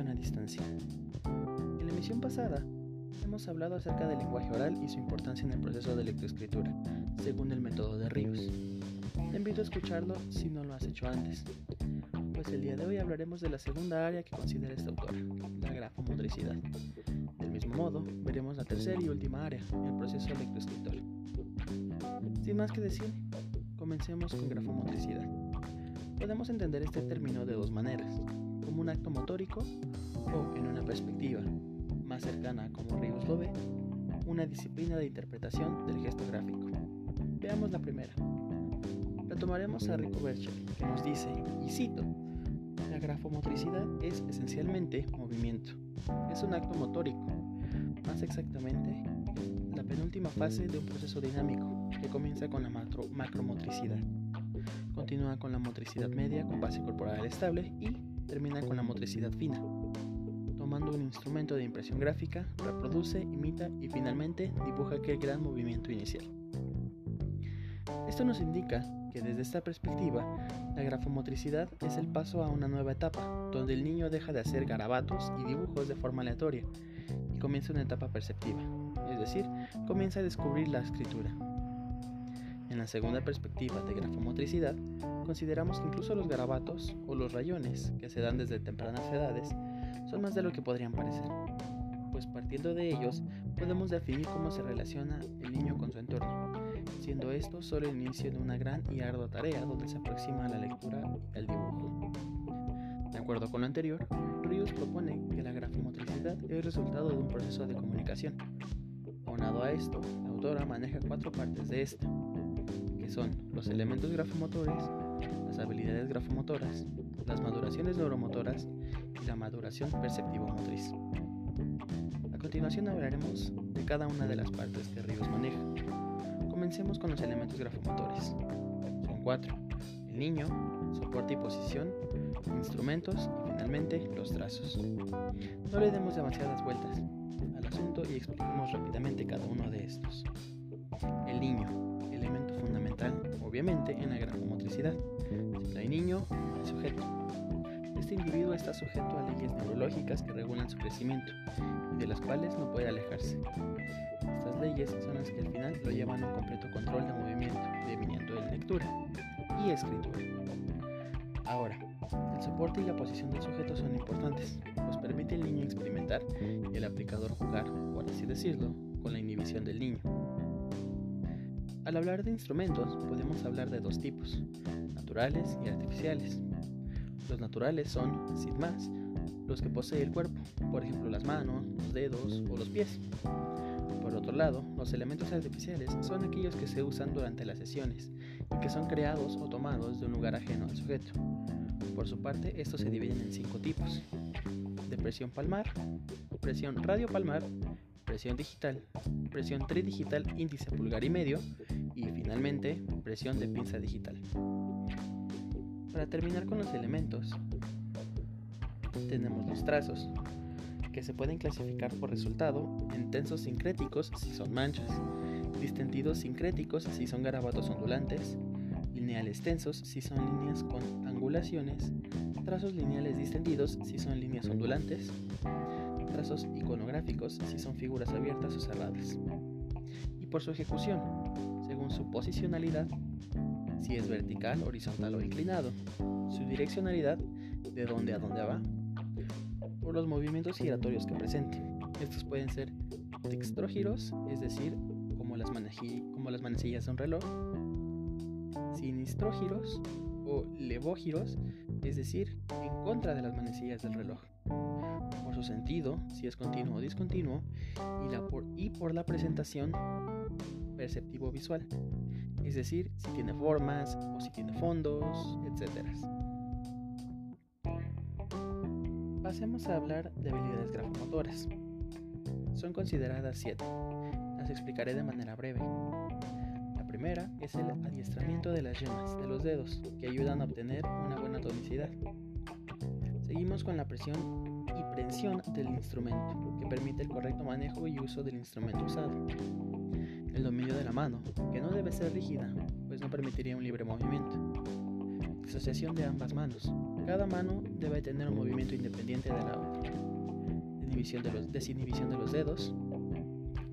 a distancia. En la emisión pasada hemos hablado acerca del lenguaje oral y su importancia en el proceso de lectoescritura, según el método de Ríos. Te invito a escucharlo si no lo has hecho antes, pues el día de hoy hablaremos de la segunda área que considera este autor, la grafomotricidad. Del mismo modo, veremos la tercera y última área, el proceso lectoescritor. Sin más que decir, comencemos con grafomotricidad. Podemos entender este término de dos maneras, como un acto motórico o en una perspectiva más cercana como Ríos lo ve, una disciplina de interpretación del gesto gráfico. Veamos la primera. Retomaremos a Rico Bercher, que nos dice, y cito, la grafomotricidad es esencialmente movimiento. Es un acto motórico, más exactamente la penúltima fase de un proceso dinámico que comienza con la macromotricidad. Continúa con la motricidad media con base corporal estable y termina con la motricidad fina. Tomando un instrumento de impresión gráfica, reproduce, imita y finalmente dibuja aquel gran movimiento inicial. Esto nos indica que desde esta perspectiva, la grafomotricidad es el paso a una nueva etapa, donde el niño deja de hacer garabatos y dibujos de forma aleatoria y comienza una etapa perceptiva, es decir, comienza a descubrir la escritura. En la segunda perspectiva de grafomotricidad, consideramos que incluso los garabatos o los rayones que se dan desde tempranas edades son más de lo que podrían parecer, pues partiendo de ellos podemos definir cómo se relaciona el niño con su entorno, siendo esto solo el inicio de una gran y ardua tarea donde se aproxima a la lectura y al dibujo. De acuerdo con lo anterior, Ríos propone que la grafomotricidad es el resultado de un proceso de comunicación. Aunado a esto, la autora maneja cuatro partes de esta, son los elementos grafomotores, las habilidades grafomotoras, las maduraciones neuromotoras y la maduración perceptivo-motriz. A continuación hablaremos de cada una de las partes que Ríos maneja. Comencemos con los elementos grafomotores. Son cuatro. El niño, soporte y posición, instrumentos y finalmente los trazos. No le demos demasiadas vueltas al asunto y expliquemos rápidamente cada uno de estos. El niño obviamente en la grafomotricidad. Si no hay niño, no hay sujeto. Este individuo está sujeto a leyes neurológicas que regulan su crecimiento y de las cuales no puede alejarse. Estas leyes son las que al final lo llevan a un completo control de movimiento, deviniendo en lectura y escritura. Ahora, el soporte y la posición del sujeto son importantes, pues permite al niño experimentar y el aplicador jugar, por así decirlo, con la inhibición del niño. Al hablar de instrumentos podemos hablar de dos tipos, naturales y artificiales. Los naturales son, sin más, los que posee el cuerpo, por ejemplo las manos, los dedos o los pies. Por otro lado, los elementos artificiales son aquellos que se usan durante las sesiones y que son creados o tomados de un lugar ajeno al sujeto. Por su parte, estos se dividen en cinco tipos. Depresión palmar, presión radiopalmar, presión digital, presión tridigital índice pulgar y medio y finalmente presión de pinza digital. Para terminar con los elementos, tenemos los trazos, que se pueden clasificar por resultado en tensos sincréticos si son manchas, distendidos sincréticos si son garabatos ondulantes, lineales tensos si son líneas con angulaciones, trazos lineales distendidos si son líneas ondulantes, trazos iconográficos si son figuras abiertas o cerradas, y por su ejecución, su posicionalidad, si es vertical, horizontal o inclinado, su direccionalidad, de dónde a dónde va, por los movimientos giratorios que presente. Estos pueden ser dextrógiros, es decir, como las, manecillas de un reloj, sinistrógiros o levógiros, es decir, en contra de las manecillas del reloj por su sentido, si es continuo o discontinuo, y por la presentación perceptivo-visual, es decir, si tiene formas o si tiene fondos, etc. Pasemos a hablar de habilidades grafomotoras. Son consideradas siete. Las explicaré de manera breve. La primera es el adiestramiento de las yemas de los dedos, que ayudan a obtener una buena tonicidad. Seguimos con la presión y prensión del instrumento, que permite el correcto manejo y uso del instrumento usado. El dominio de la mano, que no debe ser rígida, pues no permitiría un libre movimiento. disociación de ambas manos. Cada mano debe tener un movimiento independiente de la otra. Desinhibición de los, desinhibición de los dedos.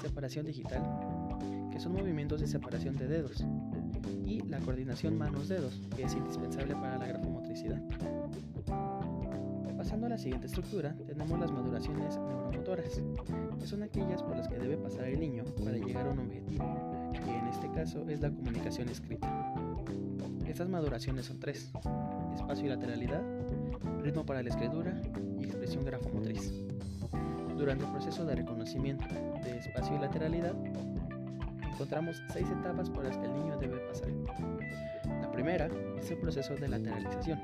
Separación digital, que son movimientos de separación de dedos. Y la coordinación manos-dedos, que es indispensable para la grafomotricidad. Pasando a la siguiente estructura, tenemos las maduraciones neuromotoras, que son aquellas por las que debe pasar el niño para llegar a un objetivo, que en este caso es la comunicación escrita. Estas maduraciones son tres, espacio y lateralidad, ritmo para la escritura y expresión grafomotriz. Durante el proceso de reconocimiento de espacio y lateralidad, encontramos seis etapas por las que el niño debe pasar. La primera es el proceso de lateralización,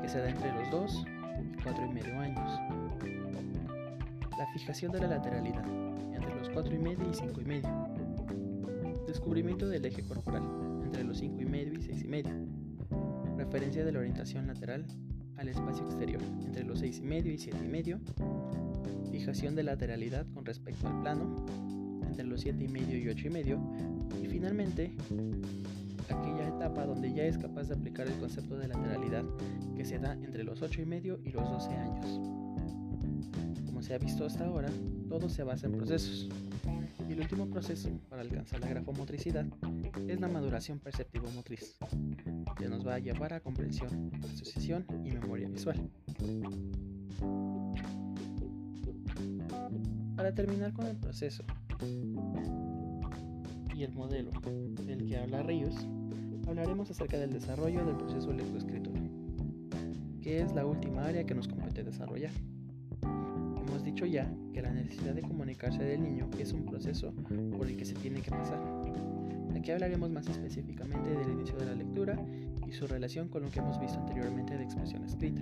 que se da entre los 2 y 4 y medio años. La fijación de la lateralidad, entre los 4 y medio y 5 y medio. Descubrimiento del eje corporal, entre los 5 y medio y 6 y medio. Referencia de la orientación lateral al espacio exterior, entre los 6 y medio y 7 y medio. Fijación de lateralidad con respecto al plano, entre los 7 y medio y 8 y medio. Y finalmente, aquella etapa donde ya es capaz de aplicar el concepto de lateralidad que se da entre los 8 y medio y los 12 años. Se ha visto hasta ahora, todo se basa en procesos. Y el último proceso para alcanzar la grafomotricidad es la maduración perceptivo-motriz, que nos va a llevar a comprensión, asociación y memoria visual. Para terminar con el proceso y el modelo del que habla Ríos, hablaremos acerca del desarrollo del proceso lectoescritura, que es la última área que nos compete desarrollar. Hemos dicho ya que la necesidad de comunicarse del niño es un proceso por el que se tiene que pasar. Aquí hablaremos más específicamente del inicio de la lectura y su relación con lo que hemos visto anteriormente de expresión escrita.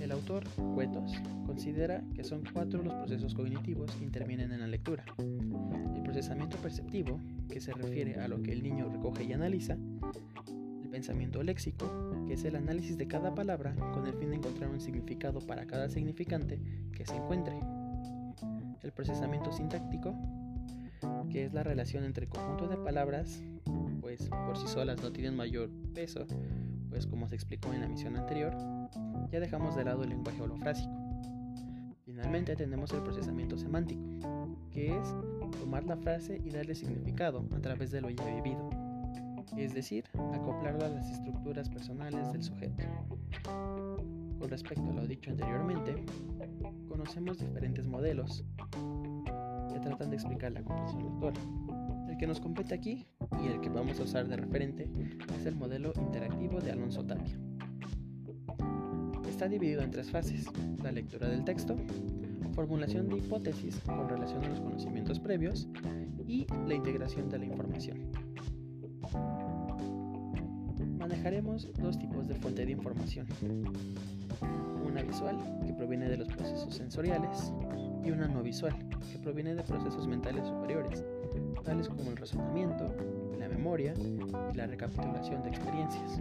El autor, Cuetos, considera que son cuatro los procesos cognitivos que intervienen en la lectura. El procesamiento perceptivo, que se refiere a lo que el niño recoge y analiza. El pensamiento léxico, que es el análisis de cada palabra con el fin de encontrar un significado para cada significante que se encuentre. El procesamiento sintáctico, que es la relación entre el conjunto de palabras, pues por sí solas no tienen mayor peso, pues como se explicó en la misión anterior, ya dejamos de lado el lenguaje holofrásico. Finalmente tenemos el procesamiento semántico, que es tomar la frase y darle significado a través de lo ya vivido, es decir, acoplarlo a las estructuras personales del sujeto. Con respecto a lo dicho anteriormente, conocemos diferentes modelos que tratan de explicar la comprensión lectora. El que nos compete aquí y el que vamos a usar de referente es el modelo interactivo de Alonso Tapia. Está dividido en tres fases, la lectura del texto, formulación de hipótesis con relación a los conocimientos previos y la integración de la información. Manejaremos dos tipos de fuente de información. Una visual, que proviene de los procesos sensoriales, y una no visual, que proviene de procesos mentales superiores, tales como el razonamiento, la memoria y la recapitulación de experiencias.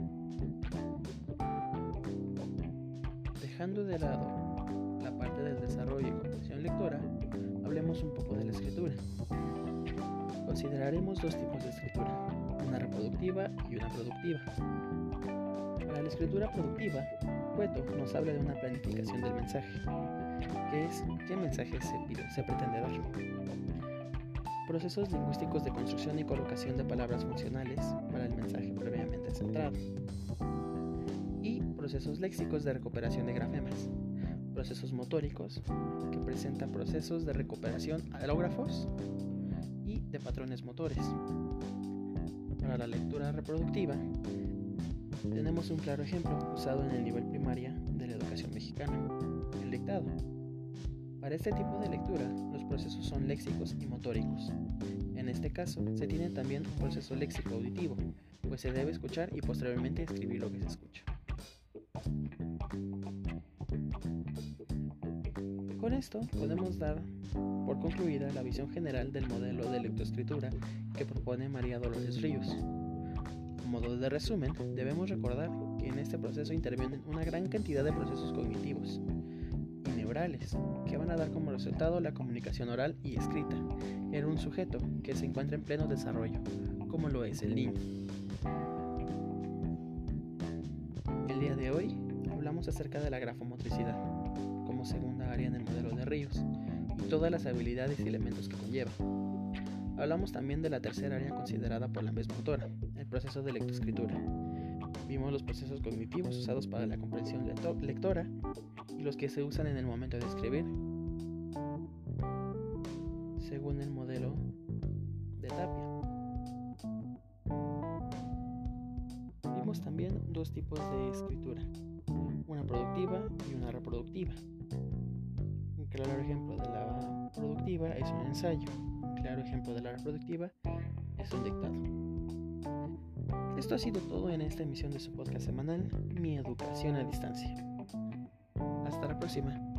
Dejando de lado la parte del desarrollo y comprensión lectora, hablemos un poco de la escritura. Consideraremos dos tipos de escritura, una reproductiva y una productiva. Para la escritura productiva, Cueto nos habla de una planificación del mensaje, que es qué mensaje se, pretende dar. Procesos lingüísticos de construcción y colocación de palabras funcionales para el mensaje previamente centrado. Y procesos léxicos de recuperación de grafemas. Procesos motóricos, que presentan procesos de recuperación alógrafos y de patrones motores. Para la lectura reproductiva, tenemos un claro ejemplo usado en el nivel primaria de la educación mexicana, el dictado. Para este tipo de lectura, los procesos son léxicos y motóricos. En este caso, se tiene también un proceso léxico auditivo, pues se debe escuchar y posteriormente escribir lo que se escucha. Con esto podemos dar por concluida la visión general del modelo de lectoescritura que propone María Dolores Ríos. A modo de resumen, debemos recordar que en este proceso intervienen una gran cantidad de procesos cognitivos y neurales que van a dar como resultado la comunicación oral y escrita en un sujeto que se encuentra en pleno desarrollo, como lo es el niño. El día de hoy hablamos acerca de la grafomotricidad como segunda área en el modelo de Ríos y todas las habilidades y elementos que conlleva. Hablamos también de la tercera área considerada por la misma autora, el proceso de lectoescritura. Vimos los procesos cognitivos usados para la comprensión lectora y los que se usan en el momento de escribir, según el modelo de Tapia. Vimos también dos tipos de escritura, una productiva y una reproductiva. Un claro ejemplo de la productiva es un ensayo, claro ejemplo de la reproductiva es un dictado. Esto ha sido todo en esta emisión de su podcast semanal, Mi Educación a Distancia. Hasta la próxima.